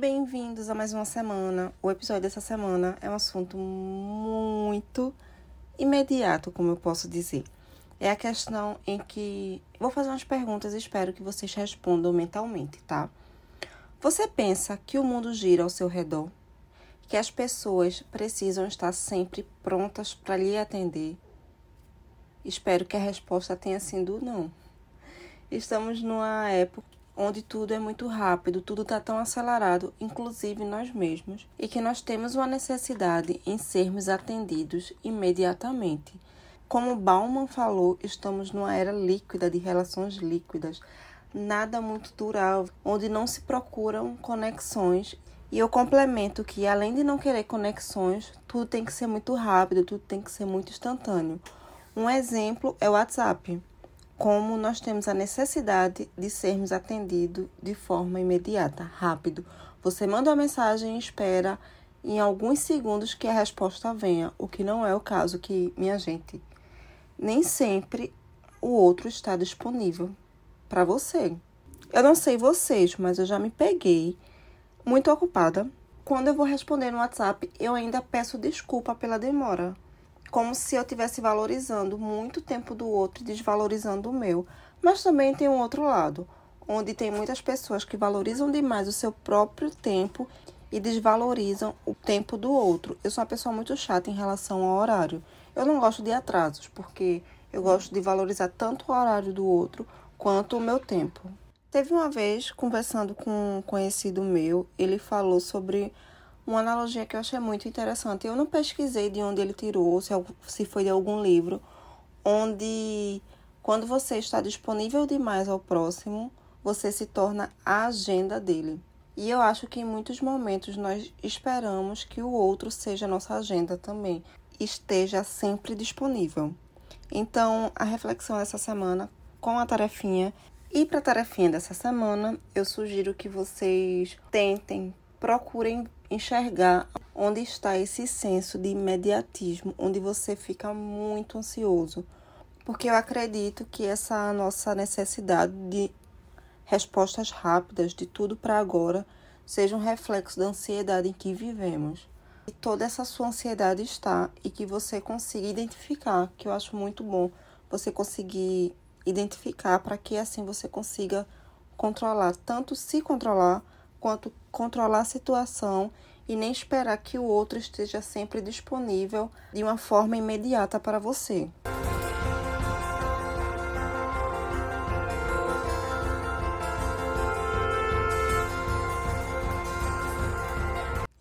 Bem-vindos a mais uma semana. O episódio dessa semana é um assunto muito imediato, como eu posso dizer. É a questão em que vou fazer umas perguntas e espero que vocês respondam mentalmente, tá? Você pensa que o mundo gira ao seu redor? Que as pessoas precisam estar sempre prontas para lhe atender? Espero que a resposta tenha sido não. Estamos numa época onde tudo é muito rápido, tudo está tão acelerado, inclusive nós mesmos, e que nós temos uma necessidade em sermos atendidos imediatamente. Como Bauman falou, estamos numa era líquida de relações líquidas, nada muito durável, onde não se procuram conexões. E eu complemento que, além de não querer conexões, tudo tem que ser muito rápido, tudo tem que ser muito instantâneo. Um exemplo é o WhatsApp como nós temos a necessidade de sermos atendidos de forma imediata, rápido. Você manda uma mensagem e espera em alguns segundos que a resposta venha, o que não é o caso que, minha gente, nem sempre o outro está disponível para você. Eu não sei vocês, mas eu já me peguei muito ocupada. Quando eu vou responder no WhatsApp, eu ainda peço desculpa pela demora como se eu estivesse valorizando muito o tempo do outro e desvalorizando o meu. Mas também tem um outro lado, onde tem muitas pessoas que valorizam demais o seu próprio tempo e desvalorizam o tempo do outro. Eu sou uma pessoa muito chata em relação ao horário. Eu não gosto de atrasos, porque eu gosto de valorizar tanto o horário do outro quanto o meu tempo. Teve uma vez, conversando com um conhecido meu, ele falou sobre uma analogia que eu achei muito interessante. Eu não pesquisei de onde ele tirou, se, se foi de algum livro, onde quando você está disponível demais ao próximo, você se torna a agenda dele. E eu acho que em muitos momentos nós esperamos que o outro seja nossa agenda também, esteja sempre disponível. Então, a reflexão dessa semana com a tarefinha e para a tarefinha dessa semana, eu sugiro que vocês tentem, procurem enxergar onde está esse senso de imediatismo, onde você fica muito ansioso. Porque eu acredito que essa nossa necessidade de respostas rápidas, de tudo para agora, seja um reflexo da ansiedade em que vivemos. E toda essa sua ansiedade está e que você consiga identificar, que eu acho muito bom você conseguir identificar para que assim você consiga controlar, tanto se controlar quanto controlar a situação e nem esperar que o outro esteja sempre disponível de uma forma imediata para você.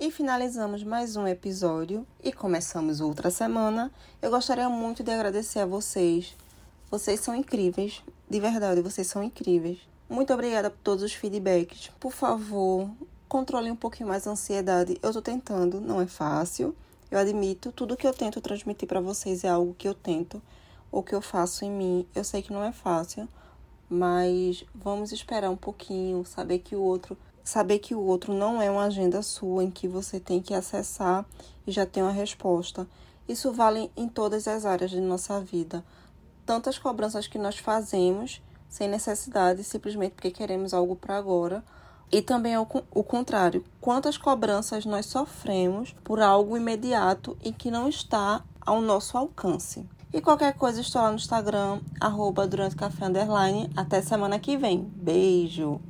E finalizamos mais um episódio e começamos outra semana. Eu gostaria muito de agradecer a vocês. Vocês são incríveis, de verdade, vocês são incríveis. Muito obrigada por todos os feedbacks. Por favor, controle um pouquinho mais a ansiedade. Eu tô tentando, não é fácil. Eu admito, tudo que eu tento transmitir para vocês é algo que eu tento ou que eu faço em mim. Eu sei que não é fácil, mas vamos esperar um pouquinho, saber que o outro, saber que o outro não é uma agenda sua em que você tem que acessar e já tem uma resposta. Isso vale em todas as áreas de nossa vida. Tantas cobranças que nós fazemos sem necessidade, simplesmente porque queremos algo para agora. E também o, o contrário, quantas cobranças nós sofremos por algo imediato e que não está ao nosso alcance. E qualquer coisa, estou lá no Instagram, arroba durante café underline. Até semana que vem. Beijo!